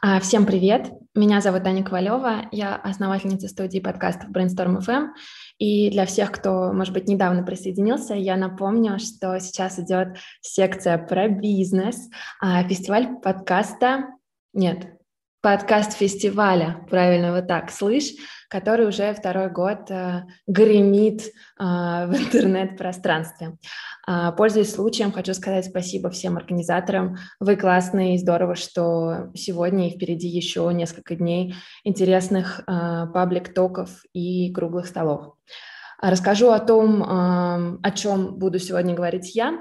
А, всем привет! Меня зовут Аня Ковалева, я основательница студии подкастов Brainstorm FM. И для всех, кто, может быть, недавно присоединился, я напомню, что сейчас идет секция про бизнес, а, фестиваль подкаста... Нет, подкаст фестиваля, правильно вот так, слышь, который уже второй год э, гремит э, в интернет-пространстве. Э, пользуясь случаем, хочу сказать спасибо всем организаторам. Вы классные и здорово, что сегодня и впереди еще несколько дней интересных э, паблик-токов и круглых столов. Расскажу о том, э, о чем буду сегодня говорить я,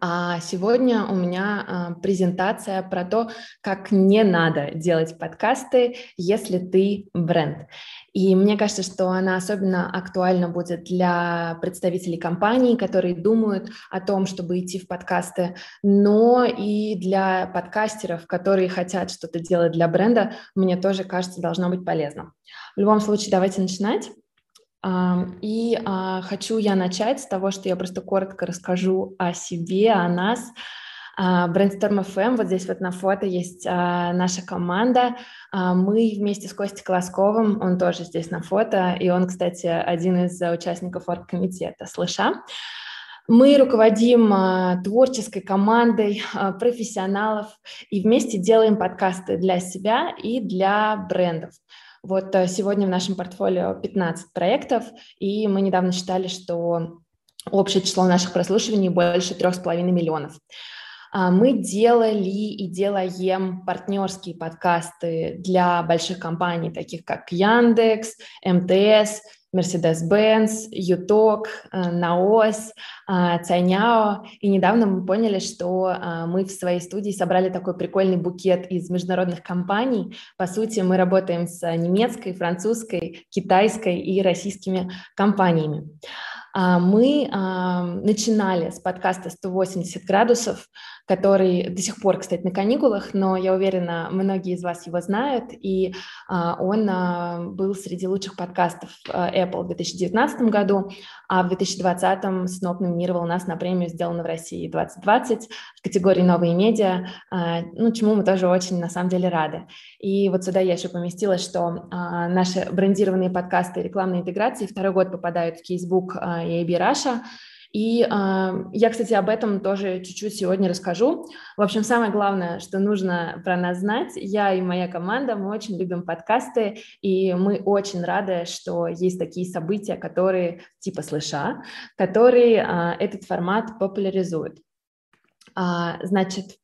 а сегодня у меня а, презентация про то, как не надо делать подкасты, если ты бренд. И мне кажется, что она особенно актуальна будет для представителей компаний, которые думают о том, чтобы идти в подкасты, но и для подкастеров, которые хотят что-то делать для бренда, мне тоже кажется, должно быть полезно. В любом случае, давайте начинать. И а, хочу я начать с того, что я просто коротко расскажу о себе, о нас. А, Brainstorm FM, вот здесь вот на фото есть а, наша команда. Мы вместе с Костей Колосковым, он тоже здесь на фото, и он, кстати, один из участников оргкомитета «Слыша». Мы руководим творческой командой профессионалов и вместе делаем подкасты для себя и для брендов. Вот э, сегодня в нашем портфолио 15 проектов, и мы недавно считали, что общее число наших прослушиваний больше 3,5 миллионов. А, мы делали и делаем партнерские подкасты для больших компаний, таких как Яндекс, МТС, Mercedes-Benz, Юток, э, Наос, э, Цайняо. И недавно мы поняли, что э, мы в своей студии собрали такой прикольный букет из международных компаний. По сути, мы работаем с немецкой, французской, китайской и российскими компаниями. А, мы начинали с подкаста «180 градусов», который до сих пор, кстати, на каникулах, но я уверена, многие из вас его знают, и а, он а, был среди лучших подкастов а, Apple в 2019 году, а в 2020 снова номинировал нас на премию «Сделано в России 2020» в категории «Новые медиа», ну, чему мы тоже очень, на самом деле, рады. И вот сюда я еще поместила, что наши брендированные подкасты рекламной интеграции второй год попадают в кейсбук а, и AB Russia, и э, я, кстати, об этом тоже чуть-чуть сегодня расскажу. В общем, самое главное, что нужно про нас знать, я и моя команда, мы очень любим подкасты, и мы очень рады, что есть такие события, которые типа слыша, которые э, этот формат популяризуют. А, значит,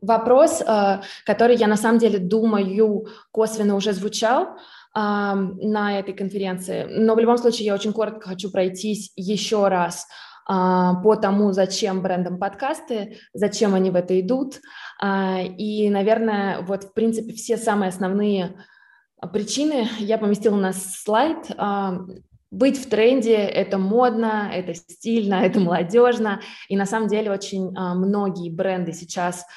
вопрос, э, который я на самом деле думаю косвенно уже звучал, на этой конференции. Но в любом случае я очень коротко хочу пройтись еще раз а, по тому, зачем брендам подкасты, зачем они в это идут. А, и, наверное, вот в принципе все самые основные причины я поместила на слайд. А, быть в тренде – это модно, это стильно, это молодежно. И на самом деле очень многие бренды сейчас –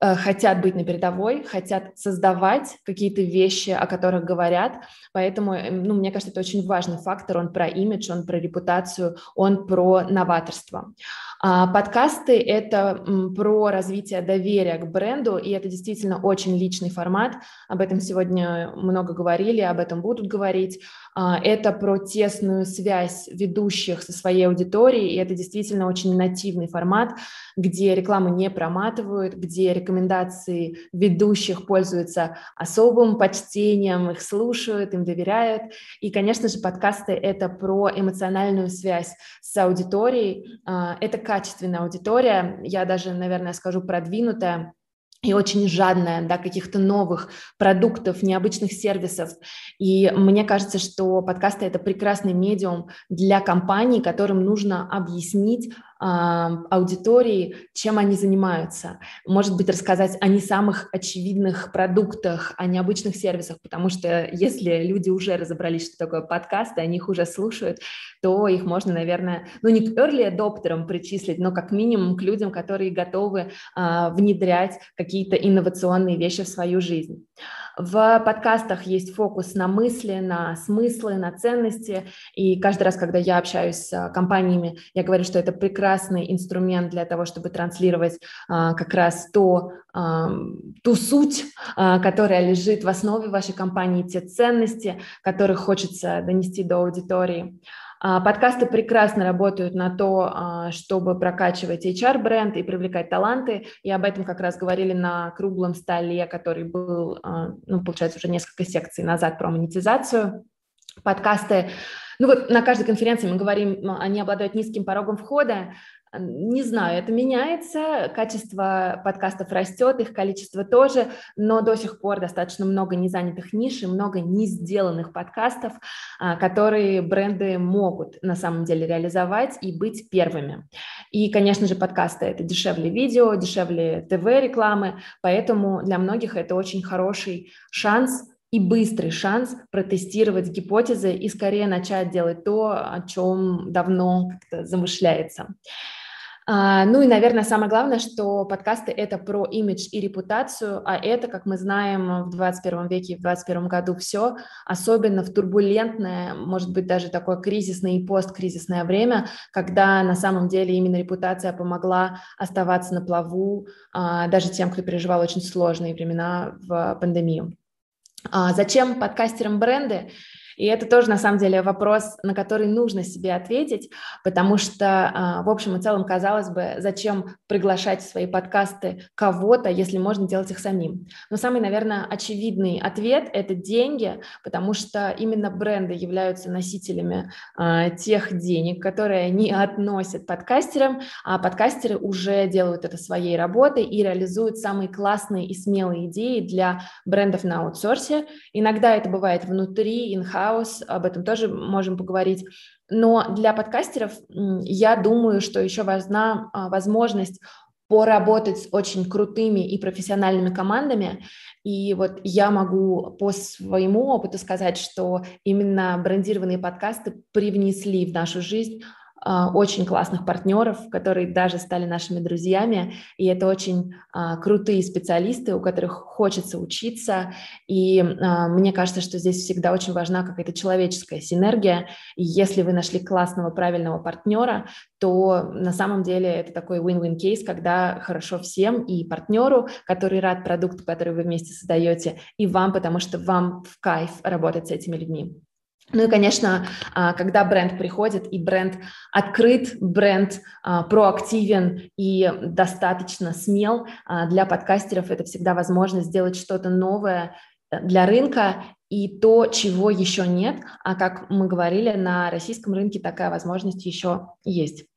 хотят быть на передовой, хотят создавать какие-то вещи, о которых говорят. Поэтому, эм, ну, мне кажется, это очень важный фактор. Он про имидж, он про репутацию, он про новаторство. А подкасты – это про развитие доверия к бренду, и это действительно очень личный формат. Об этом сегодня много говорили, об этом будут говорить. А, это про тесную связь ведущих со своей аудиторией, и это действительно очень нативный формат, где рекламу не проматывают, где рекомендации ведущих пользуются особым почтением, их слушают, им доверяют. И, конечно же, подкасты – это про эмоциональную связь с аудиторией. А, это качественная аудитория, я даже, наверное, скажу продвинутая, и очень жадная до каких-то новых продуктов, необычных сервисов. И мне кажется, что подкасты – это прекрасный медиум для компаний, которым нужно объяснить аудитории, чем они занимаются. Может быть, рассказать о не самых очевидных продуктах, о необычных сервисах, потому что если люди уже разобрались, что такое подкасты, они их уже слушают, то их можно, наверное, ну не к early adopterам причислить, но как минимум к людям, которые готовы а, внедрять какие-то инновационные вещи в свою жизнь. В подкастах есть фокус на мысли, на смыслы, на ценности. И каждый раз, когда я общаюсь с компаниями, я говорю, что это прекрасный инструмент для того, чтобы транслировать а, как раз то, а, ту суть, а, которая лежит в основе вашей компании, те ценности, которые хочется донести до аудитории. А, подкасты прекрасно работают на то, а, чтобы прокачивать HR-бренд и привлекать таланты. И об этом как раз говорили на круглом столе, который был, а, ну, получается, уже несколько секций назад про монетизацию. Подкасты ну вот на каждой конференции мы говорим, они обладают низким порогом входа, не знаю, это меняется, качество подкастов растет, их количество тоже, но до сих пор достаточно много незанятых ниш и много не сделанных подкастов, а, которые бренды могут на самом деле реализовать и быть первыми. И, конечно же, подкасты – это дешевле видео, дешевле ТВ-рекламы, поэтому для многих это очень хороший шанс и быстрый шанс протестировать гипотезы и скорее начать делать то, о чем давно как-то замышляется. А, ну и, наверное, самое главное, что подкасты – это про имидж и репутацию, а это, как мы знаем, в 21 веке и в 21 году все, особенно в турбулентное, может быть, даже такое кризисное и посткризисное время, когда на самом деле именно репутация помогла оставаться на плаву а, даже тем, кто переживал очень сложные времена в пандемию. А зачем подкастерам бренды? И это тоже, на самом деле, вопрос, на который нужно себе ответить, потому что, а, в общем и целом, казалось бы, зачем приглашать в свои подкасты кого-то, если можно делать их самим. Но самый, наверное, очевидный ответ – это деньги, потому что именно бренды являются носителями а, тех денег, которые они относят подкастерам, а подкастеры уже делают это своей работой и реализуют самые классные и смелые идеи для брендов на аутсорсе. Иногда это бывает внутри, in-house, хаос, об этом тоже можем поговорить. Но для подкастеров я думаю, что еще важна а, возможность поработать с очень крутыми и профессиональными командами. И вот я могу по своему опыту сказать, что именно брендированные подкасты привнесли в нашу жизнь очень классных партнеров, которые даже стали нашими друзьями, и это очень а, крутые специалисты, у которых хочется учиться, и а, мне кажется, что здесь всегда очень важна какая-то человеческая синергия, и если вы нашли классного, правильного партнера, то на самом деле это такой win-win кейс, когда хорошо всем, и партнеру, который рад продукту, который вы вместе создаете, и вам, потому что вам в кайф работать с этими людьми. Ну и, конечно, а, когда бренд приходит, и бренд открыт, бренд а, проактивен и достаточно смел, а, для подкастеров это всегда возможность сделать что-то новое э, для рынка и то, чего еще нет. А как мы говорили, на российском рынке такая возможность еще есть.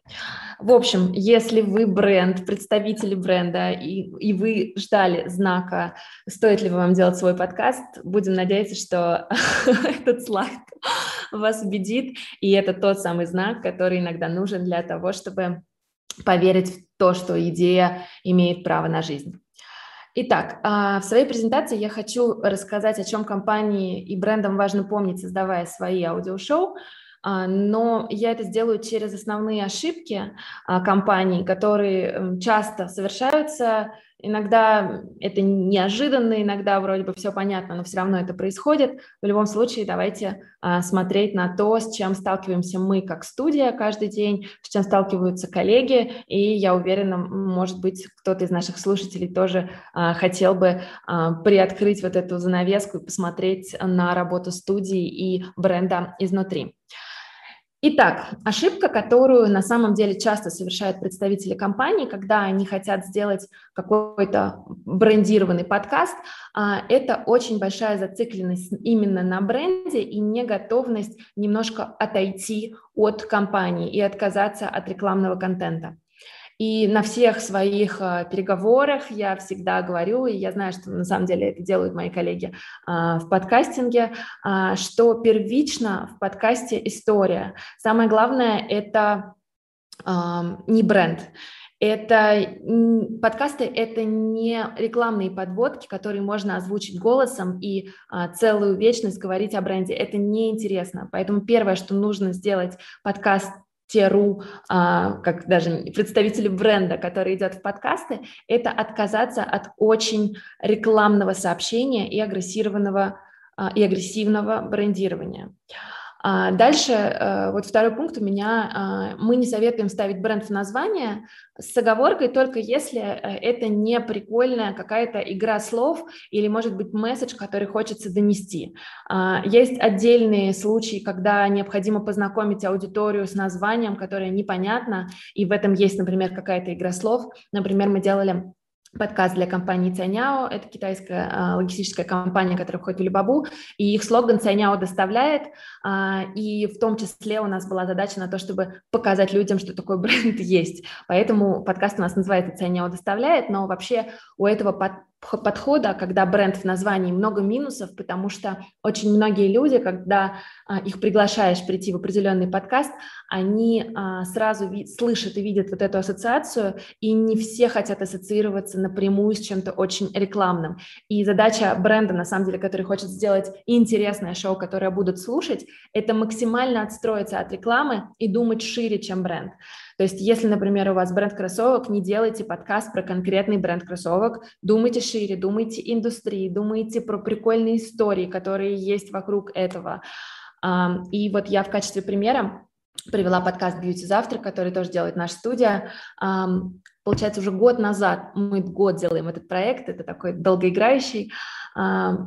В общем, если вы бренд, представители бренда, и, и вы ждали знака, стоит ли вам делать свой подкаст, будем надеяться, что этот слайд вас убедит, и это тот самый знак, который иногда нужен для того, чтобы поверить в то, что идея имеет право на жизнь. Итак, а, в своей презентации я хочу рассказать, о чем компании и брендам важно помнить, создавая свои аудиошоу, а, но я это сделаю через основные ошибки а, компаний, которые часто совершаются. Иногда это неожиданно, иногда вроде бы все понятно, но все равно это происходит. В любом случае, давайте а, смотреть на то, с чем сталкиваемся мы как студия каждый день, с чем сталкиваются коллеги, и я уверена, может быть, кто-то из наших слушателей тоже хотел бы приоткрыть вот эту занавеску и посмотреть на работу студии и бренда изнутри. Итак, ошибка, которую на самом деле часто совершают представители компании, когда они хотят сделать какой-то брендированный подкаст, а, это очень большая зацикленность именно на бренде и неготовность немножко отойти от компании и отказаться от рекламного контента. И на всех своих а, переговорах я всегда говорю, и я знаю, что на самом деле это делают мои коллеги а, в подкастинге, а, что первично в подкасте история. Самое главное – это не бренд, это подкасты, это не рекламные подводки, которые можно озвучить голосом и а, целую вечность говорить о бренде. Это неинтересно. Поэтому первое, что нужно сделать подкаст теру, а, как даже представители бренда, который идет в подкасты, это отказаться от очень рекламного сообщения и агрессированного а, и агрессивного брендирования. А дальше, э, вот второй пункт у меня, а, мы не советуем ставить бренд в название с оговоркой только если э, это не прикольная какая-то игра слов или, может быть, месседж, который хочется донести. А, есть отдельные случаи, когда необходимо познакомить аудиторию с названием, которое непонятно, и в этом есть, например, какая-то игра слов. Например, мы делали подкаст для компании Цаняо. Это китайская а, логистическая компания, которая входит в Алибабу, и их слоган Цаняо доставляет. А, и в том числе у нас была задача на то, чтобы показать людям, что такой бренд есть. Поэтому подкаст у нас называется Цаняо доставляет, но вообще у этого под подхода, когда бренд в названии, много минусов, потому что очень многие люди, когда а, их приглашаешь прийти в определенный подкаст, они а, сразу ви- слышат и видят вот эту ассоциацию, и не все хотят ассоциироваться напрямую с чем-то очень рекламным. И задача бренда, на самом деле, который хочет сделать интересное шоу, которое будут слушать, это максимально отстроиться от рекламы и думать шире, чем бренд. То есть, если, например, у вас бренд кроссовок, не делайте подкаст про конкретный бренд кроссовок, думайте шире, думайте индустрии, думайте про прикольные истории, которые есть вокруг этого. И вот я в качестве примера привела подкаст «Бьюти завтра», который тоже делает наша студия. Получается, уже год назад, мы год делаем этот проект, это такой долгоиграющий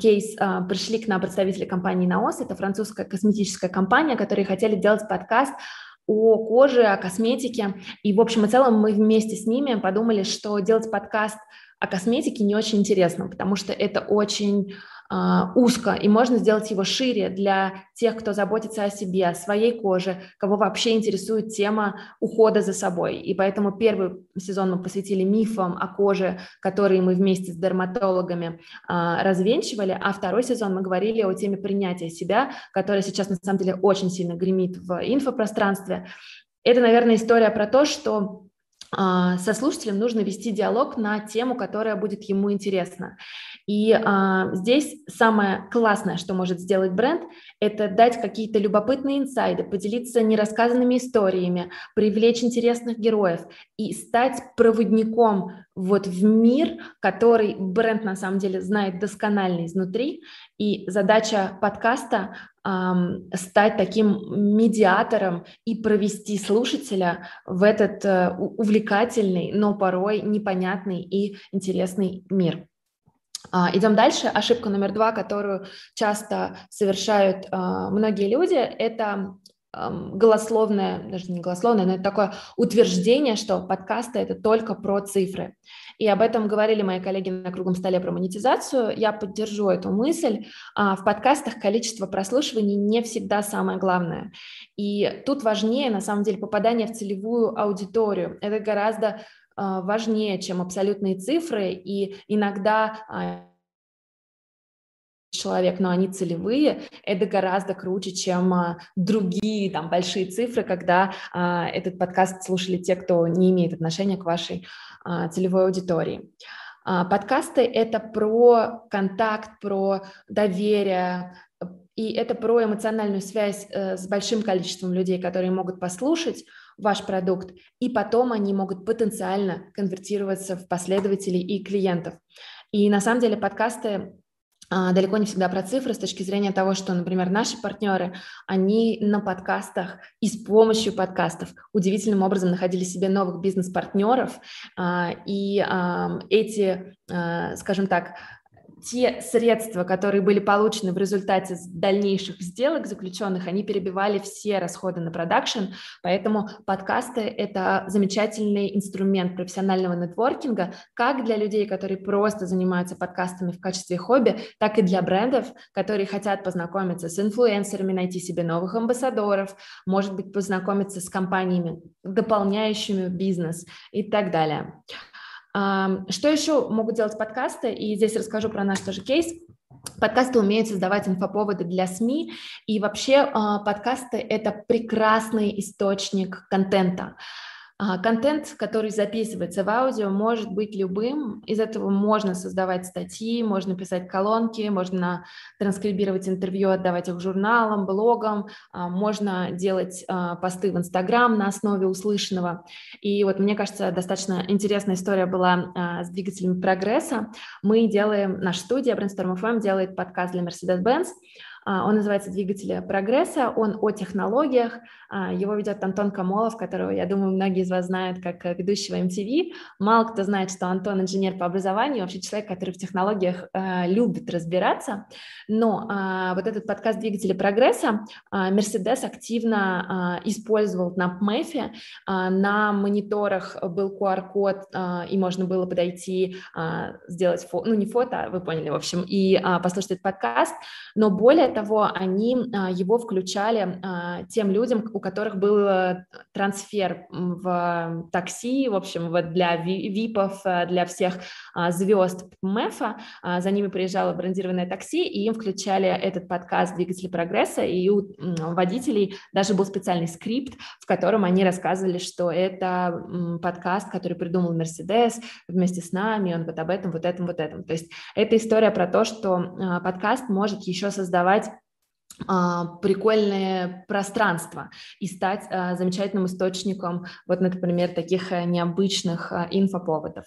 кейс. А, пришли к нам представители компании «Наос», это французская косметическая компания, которые хотели делать подкаст о коже, о косметике. И, в общем и целом, мы вместе с ними подумали, что делать подкаст о косметике не очень интересно, потому что это очень узко, и можно сделать его шире для тех, кто заботится о себе, о своей коже, кого вообще интересует тема ухода за собой. И поэтому первый сезон мы посвятили мифам о коже, которые мы вместе с дерматологами а, развенчивали, а второй сезон мы говорили о теме принятия себя, которая сейчас на самом деле очень сильно гремит в инфопространстве. Это, наверное, история про то, что а, со слушателем нужно вести диалог на тему, которая будет ему интересна. И а, здесь самое классное, что может сделать бренд, это дать какие-то любопытные инсайды, поделиться нерассказанными историями, привлечь интересных героев и стать проводником вот в мир, который бренд на самом деле знает досконально изнутри. И задача подкаста эм, стать таким медиатором и провести слушателя в этот э, увлекательный, но порой непонятный и интересный мир. А, идем дальше. Ошибка номер два, которую часто совершают а, многие люди, это голословное, даже не голословное, но это такое утверждение, что подкасты это только про цифры. И об этом говорили мои коллеги на круглом столе про монетизацию. Я поддержу эту мысль. А, в подкастах количество прослушиваний не всегда самое главное. И тут важнее, на самом деле, попадание в целевую аудиторию. Это гораздо важнее, чем абсолютные цифры, и иногда а, человек, но они целевые, это гораздо круче, чем а, другие там большие цифры, когда а, этот подкаст слушали те, кто не имеет отношения к вашей а, целевой аудитории. А, подкасты – это про контакт, про доверие, и это про эмоциональную связь э, с большим количеством людей, которые могут послушать, ваш продукт, и потом они могут потенциально конвертироваться в последователей и клиентов. И на самом деле подкасты а, далеко не всегда про цифры с точки зрения того, что, например, наши партнеры, они на подкастах и с помощью подкастов удивительным образом находили себе новых бизнес-партнеров, а, и эти, а, скажем так, те средства, которые были получены в результате дальнейших сделок заключенных, они перебивали все расходы на продакшн, поэтому подкасты – это замечательный инструмент профессионального нетворкинга как для людей, которые просто занимаются подкастами в качестве хобби, так и для брендов, которые хотят познакомиться с инфлюенсерами, найти себе новых амбассадоров, может быть, познакомиться с компаниями, дополняющими бизнес и так далее. Что еще могут делать подкасты? И здесь расскажу про наш тоже кейс. Подкасты умеют создавать инфоповоды для СМИ, и вообще а, подкасты – это прекрасный источник контента. А, контент, который записывается в аудио, может быть любым. Из этого можно создавать статьи, можно писать колонки, можно транскрибировать интервью, отдавать их журналам, блогам, а, можно делать а, посты в Инстаграм на основе услышанного. И вот мне кажется, достаточно интересная история была с двигателями прогресса. Мы делаем, наша студия Brainstorm FM делает подкаст для Mercedes-Benz, он называется «Двигатели прогресса», он о технологиях. А, его ведет Антон Камолов, которого, я думаю, многие из вас знают как э, ведущего MTV. Мало кто знает, что Антон инженер по образованию, вообще человек, который в технологиях э, любит разбираться. Но а, вот этот подкаст «Двигатели прогресса» Mercedes активно использовал на PMF. На мониторах был QR-код, и можно было подойти, сделать фото, ну не фото, вы поняли, в общем, и послушать этот подкаст. Но более того, они а, его включали а, тем людям, у которых был э, трансфер в такси, в общем, вот для випов, э, для всех а, звезд МЭФа, за ними приезжало брендированное такси, и им включали этот подкаст «Двигатели прогресса», и у водителей даже был специальный скрипт, в котором они рассказывали, что это подкаст, который придумал Мерседес вместе с нами, он вот об этом, вот этом, вот этом. То есть это история про то, что подкаст может еще создавать прикольное пространство и стать а, замечательным источником, вот, например, таких э, необычных а, инфоповодов.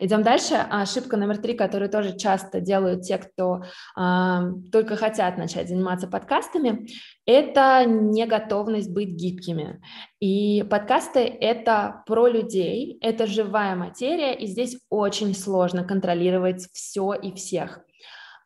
Идем дальше. Ошибка номер три, которую тоже часто делают те, кто э, только хотят начать заниматься подкастами, это неготовность быть гибкими. И подкасты — это про людей, это живая материя, и здесь очень сложно контролировать все и всех.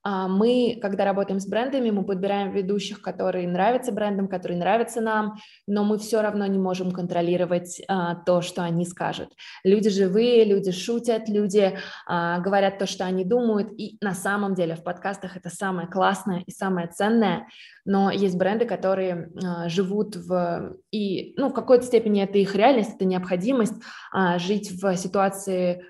А, мы, когда работаем с брендами, мы подбираем ведущих, которые нравятся брендам, которые нравятся нам, но мы все равно не можем контролировать а, то, что они скажут. Люди живые, люди шутят, люди а, говорят то, что они думают, и на самом деле в подкастах это самое классное и самое ценное, но есть бренды, которые живут в... И, ну, в какой-то степени это их реальность, это необходимость жить в ситуации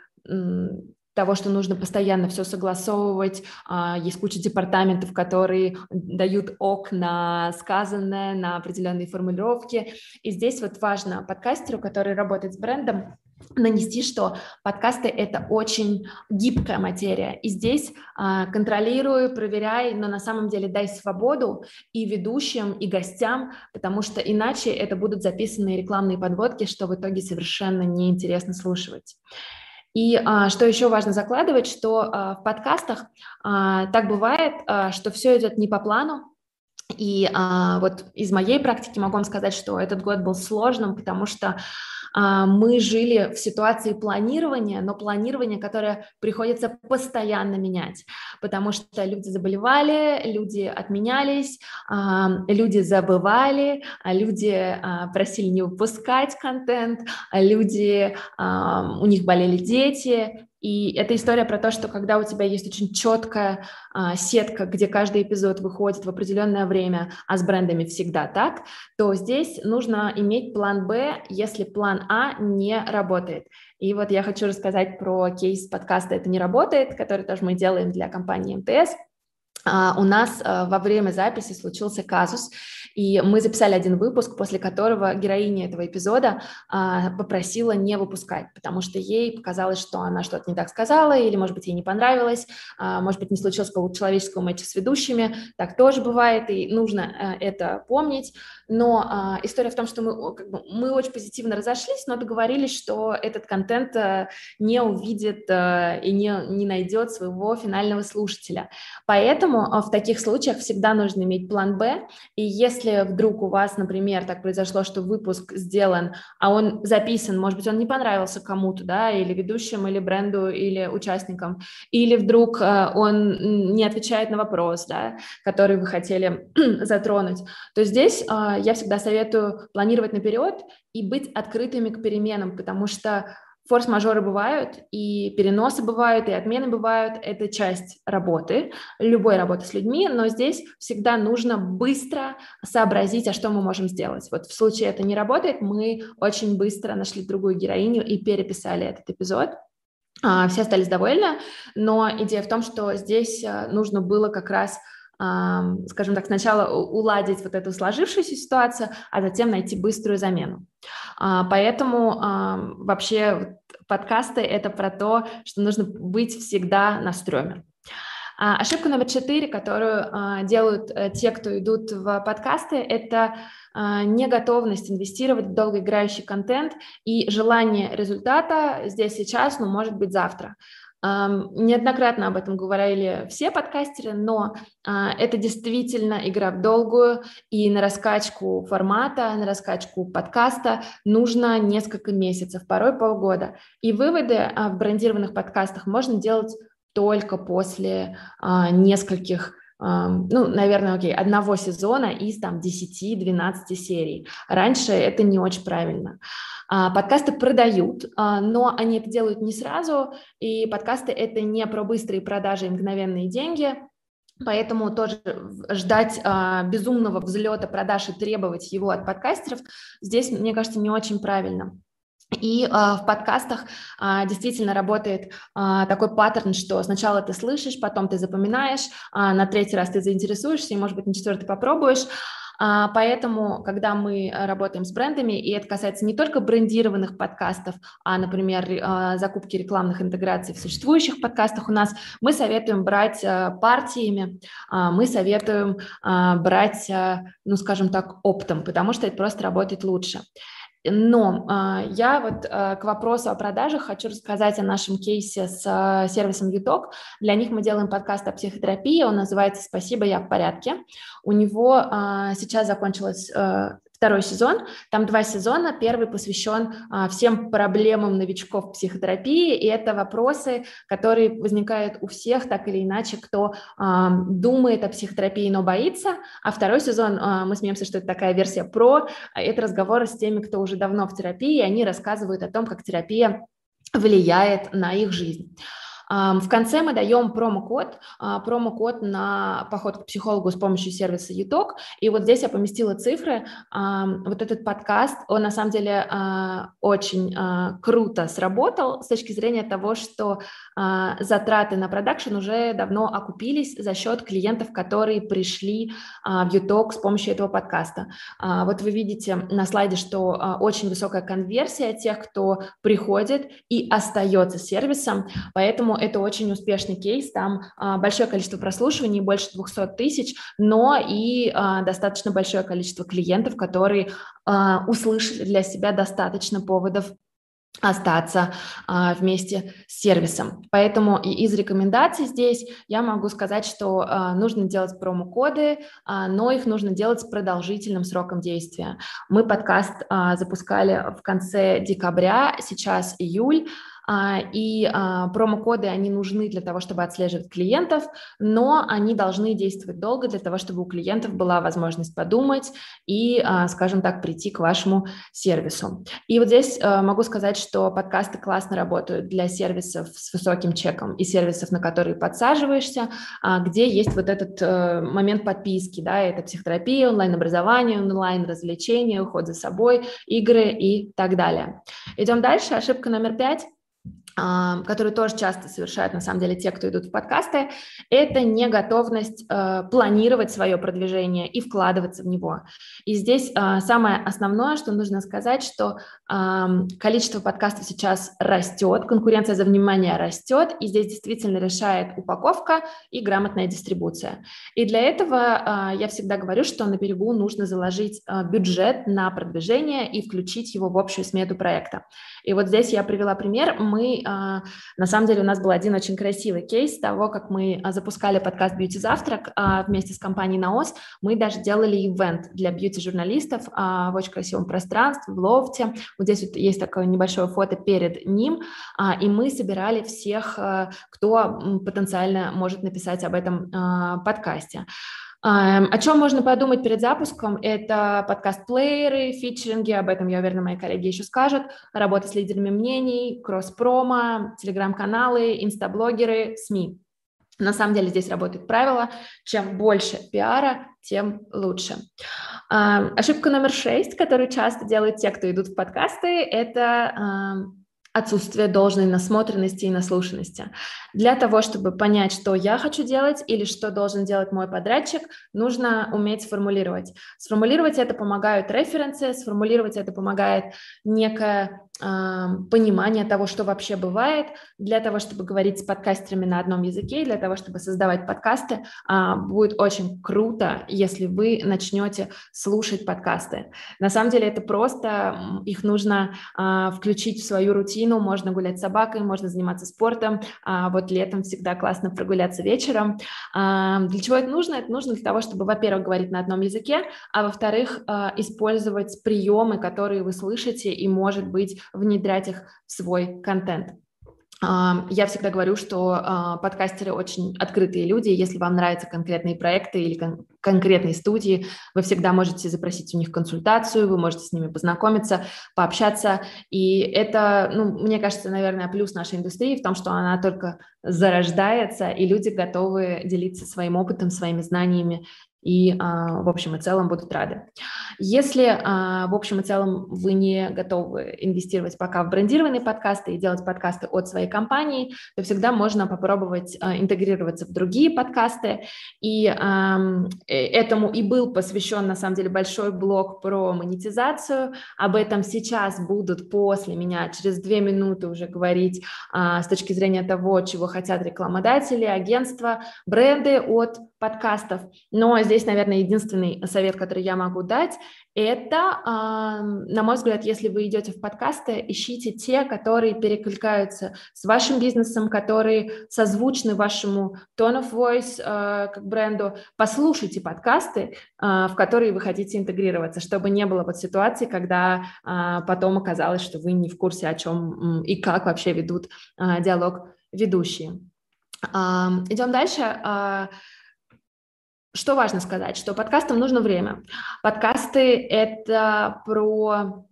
того, что нужно постоянно все согласовывать. А, есть куча департаментов, которые дают ок на сказанное, на определенные формулировки. И здесь вот важно подкастеру, который работает с брендом, нанести, что подкасты — это очень гибкая материя. И здесь а, контролируй, проверяй, но на самом деле дай свободу и ведущим, и гостям, потому что иначе это будут записанные рекламные подводки, что в итоге совершенно неинтересно слушать. И а, что еще важно закладывать, что а, в подкастах а, так бывает, а, что все идет не по плану, и а, вот из моей практики могу вам сказать, что этот год был сложным, потому что мы жили в ситуации планирования, но планирование, которое приходится постоянно менять, потому что люди заболевали, люди отменялись, а, люди забывали, а, люди просили не выпускать контент, люди, у них болели дети, и это история про то, что когда у тебя есть очень четкая а, сетка, где каждый эпизод выходит в определенное время, а с брендами всегда так, то здесь нужно иметь план Б, если план А не работает. И вот я хочу рассказать про кейс подкаста «Это не работает», который тоже мы делаем для компании МТС. А, у нас а, во время записи случился казус, и мы записали один выпуск, после которого героиня этого эпизода а, попросила не выпускать, потому что ей показалось, что она что-то не так сказала, или, может быть, ей не понравилось, а, может быть, не случилось какого-то человеческого матча с ведущими, так тоже бывает, и нужно а, это помнить. Но а, история в том, что мы, как бы, мы очень позитивно разошлись, но договорились, что этот контент а, не увидит а, и не, не найдет своего финального слушателя. Поэтому а, в таких случаях всегда нужно иметь план Б, и если вдруг у вас, например, так произошло, что выпуск сделан, а он записан, может быть, он не понравился кому-то, да, или ведущим, или бренду, или участникам, или вдруг э, он не отвечает на вопрос, да, который вы хотели затронуть, то здесь э, я всегда советую планировать наперед и быть открытыми к переменам, потому что Форс-мажоры бывают, и переносы бывают, и отмены бывают. Это часть работы, любой работы с людьми, но здесь всегда нужно быстро сообразить, а что мы можем сделать. Вот в случае это не работает, мы очень быстро нашли другую героиню и переписали этот эпизод. А, все остались довольны, но идея в том, что здесь а, нужно было как раз скажем так, сначала уладить вот эту сложившуюся ситуацию, а затем найти быструю замену. А, поэтому вообще подкасты — это про то, что нужно быть всегда на стреме. А, ошибка номер четыре, которую а, делают э, те, кто идут в подкасты, это неготовность инвестировать в долгоиграющий контент и желание результата здесь сейчас, но может быть завтра. Неоднократно об этом говорили все подкастеры, но это действительно игра в долгую, и на раскачку формата, на раскачку подкаста нужно несколько месяцев, порой полгода. И выводы в брендированных подкастах можно делать только после а, нескольких а, ну, наверное, окей, одного сезона из там 10-12 серий. Раньше это не очень правильно. А, подкасты продают, а, но они это делают не сразу, и подкасты это не про быстрые продажи и мгновенные деньги, Поэтому тоже ждать а, безумного взлета продаж и требовать его от подкастеров здесь, мне кажется, не очень правильно. И э, в подкастах э, действительно работает э, такой паттерн, что сначала ты слышишь, потом ты запоминаешь, э, на третий раз ты заинтересуешься, и, может быть, на четвертый попробуешь. Поэтому, когда мы работаем с брендами, и это касается не только брендированных подкастов, а, например, закупки рекламных интеграций в существующих подкастах у нас, мы советуем брать партиями, мы советуем брать, ну, скажем так, оптом, потому что это просто работает лучше. Но э, я вот э, к вопросу о продажах хочу рассказать о нашем кейсе с э, сервисом Юток. Для них мы делаем подкаст о психотерапии, он называется «Спасибо, я в порядке». У него э, сейчас закончилась второй сезон. Там два сезона. Первый посвящен а, всем проблемам новичков психотерапии, и это вопросы, которые возникают у всех, так или иначе, кто а, думает о психотерапии, но боится. А второй сезон, а, мы смеемся, что это такая версия про, это разговоры с теми, кто уже давно в терапии, и они рассказывают о том, как терапия влияет на их жизнь. В конце мы даем промокод, а, промокод на поход к психологу с помощью сервиса ЮТОК. И вот здесь я поместила цифры. Вот этот подкаст, он на самом деле а, очень а, круто сработал с точки зрения того, что затраты на продакшн уже давно окупились за счет клиентов, которые пришли в ЮТОК с помощью этого подкаста. Вот вы видите на слайде, что очень высокая конверсия тех, кто приходит и остается сервисом, поэтому это очень успешный кейс, там а, большое количество прослушиваний, больше 200 тысяч, но и а, достаточно большое количество клиентов, которые а, услышали для себя достаточно поводов остаться а, вместе с сервисом. Поэтому и из рекомендаций здесь я могу сказать, что а, нужно делать промокоды, а, но их нужно делать с продолжительным сроком действия. Мы подкаст а, запускали в конце декабря, сейчас июль. А, и а, промокоды, они нужны для того, чтобы отслеживать клиентов, но они должны действовать долго для того, чтобы у клиентов была возможность подумать и, а, скажем так, прийти к вашему сервису. И вот здесь могу сказать, что подкасты классно работают для сервисов с высоким чеком и сервисов, на которые подсаживаешься, где есть вот этот э, момент подписки, да, это психотерапия, онлайн-образование, онлайн-развлечения, уход за собой, игры и так далее. Идем дальше. Ошибка номер пять которую тоже часто совершают, на самом деле, те, кто идут в подкасты, это не готовность э, планировать свое продвижение и вкладываться в него. И здесь э, самое основное, что нужно сказать, что э, количество подкастов сейчас растет, конкуренция за внимание растет, и здесь действительно решает упаковка и грамотная дистрибуция. И для этого э, я всегда говорю, что на берегу нужно заложить э, бюджет на продвижение и включить его в общую смету проекта. И вот здесь я привела пример. Мы, а, на самом деле, у нас был один очень красивый кейс того, как мы а, запускали подкаст «Бьюти Завтрак» а, вместе с компанией «Наос». Мы даже делали ивент для бьюти-журналистов в очень красивом пространстве, в лофте. Вот здесь вот есть такое небольшое фото перед ним, и мы собирали всех, кто потенциально может написать об этом подкасте. О чем можно подумать перед запуском? Это подкаст-плееры, фичеринги, об этом, я уверена, мои коллеги еще скажут, работа с лидерами мнений, кросс-промо, телеграм-каналы, инстаблогеры, СМИ. На самом деле здесь работает правило, чем больше пиара, тем лучше. Ошибка номер шесть, которую часто делают те, кто идут в подкасты, это отсутствие должной насмотренности и наслушанности. Для того, чтобы понять, что я хочу делать или что должен делать мой подрядчик, нужно уметь сформулировать. Сформулировать это помогают референсы, сформулировать это помогает некое понимание того, что вообще бывает, для того, чтобы говорить с подкастерами на одном языке, для того, чтобы создавать подкасты, а, будет очень круто, если вы начнете слушать подкасты. На самом деле это просто, их нужно а, включить в свою рутину, можно гулять с собакой, можно заниматься спортом, а, вот летом всегда классно прогуляться вечером. Для чего это нужно? Это нужно для того, чтобы, во-первых, говорить на одном языке, а во-вторых, использовать приемы, которые вы слышите, и, может быть, внедрять их в свой контент. Я всегда говорю, что а, подкастеры очень открытые люди. Если вам нравятся конкретные проекты или кон- конкретные студии, вы всегда можете запросить у них консультацию, вы можете с ними познакомиться, пообщаться. И это, ну, мне кажется, наверное, плюс нашей индустрии в том, что она только зарождается, и люди готовы делиться своим опытом, своими знаниями и а, в общем и целом будут рады. Если а, в общем и целом вы не готовы инвестировать пока в брендированные подкасты и делать подкасты от своей компании, то всегда можно попробовать а, интегрироваться в другие подкасты. И э, этому и был посвящен на самом деле большой блог про монетизацию. Об этом сейчас будут после меня через две минуты уже говорить с точки зрения того, чего хотят рекламодатели, агентства, бренды от подкастов. Но здесь, наверное, единственный совет, который я могу дать, это, на мой взгляд, если вы идете в подкасты, ищите те, которые перекликаются с вашим бизнесом, которые созвучны вашему tone of voice э, как бренду. Послушайте подкасты, э, в которые вы хотите интегрироваться, чтобы не было вот ситуации, когда э, потом оказалось, что вы не в курсе, о чем и как вообще ведут диалог ведущие. Идем дальше. Что важно сказать, что подкастам нужно время. Подкасты — это про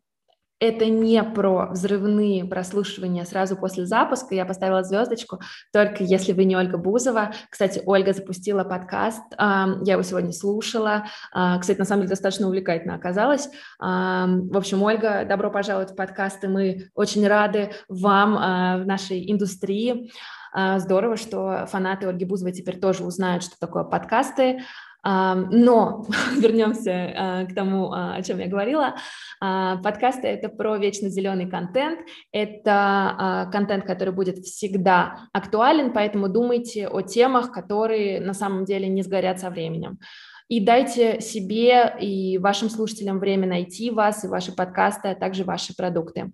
это не про взрывные прослушивания сразу после запуска. Я поставила звездочку, только если вы не Ольга Бузова. Кстати, Ольга запустила подкаст, я его сегодня слушала. А, кстати, на самом деле достаточно увлекательно оказалось. В общем, Ольга, добро пожаловать в подкасты. Мы очень рады вам а, в нашей индустрии. А, здорово, что фанаты Ольги Бузовой теперь тоже узнают, что такое подкасты. Но вернемся а, к тому, а, о чем я говорила. Подкасты — это про вечно зеленый контент. Это контент, который будет всегда актуален, поэтому думайте о темах, которые на самом деле не сгорят со временем и дайте себе и вашим слушателям время найти вас и ваши подкасты, а также ваши продукты.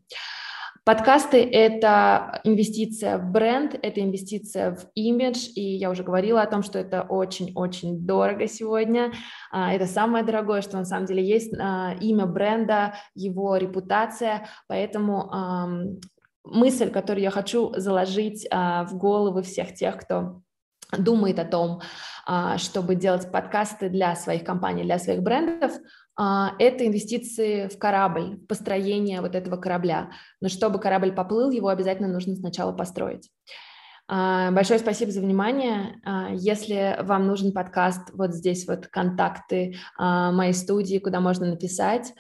Подкасты – это инвестиция в бренд, это инвестиция в имидж, и я уже говорила о том, что это очень-очень дорого сегодня. А, это самое дорогое, что на самом деле есть. А, имя бренда, его репутация, поэтому мысль, которую я хочу заложить а, в головы всех тех, кто думает о том, чтобы делать подкасты для своих компаний, для своих брендов, это инвестиции в корабль, построение вот этого корабля. Но чтобы корабль поплыл, его обязательно нужно сначала построить. А, большое спасибо за внимание. А, если вам нужен подкаст, вот здесь вот контакты моей студии, куда можно написать.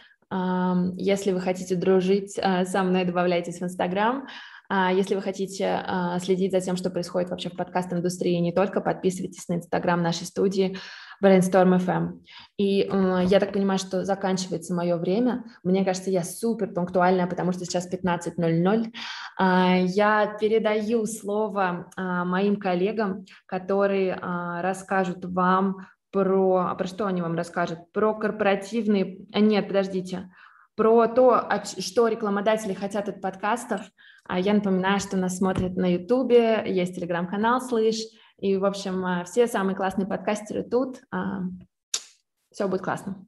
Если вы хотите дружить со мной, добавляйтесь в Инстаграм. Если вы хотите следить за тем, что происходит вообще в подкаст-индустрии, не только подписывайтесь на Инстаграм нашей студии. Brainstorm FM. И э, я так понимаю, что заканчивается мое время. Мне кажется, я супер пунктуальная, потому что сейчас 15.00. Э, я передаю слово э, моим коллегам, которые э, расскажут вам про... Про что они вам расскажут? Про корпоративные... А, нет, подождите про то, что рекламодатели хотят от подкастов. А я напоминаю, что нас смотрят на Ютубе, есть телеграм-канал «Слышь», и, в общем, э, все самые классные подкастеры тут. А, Все будет классно.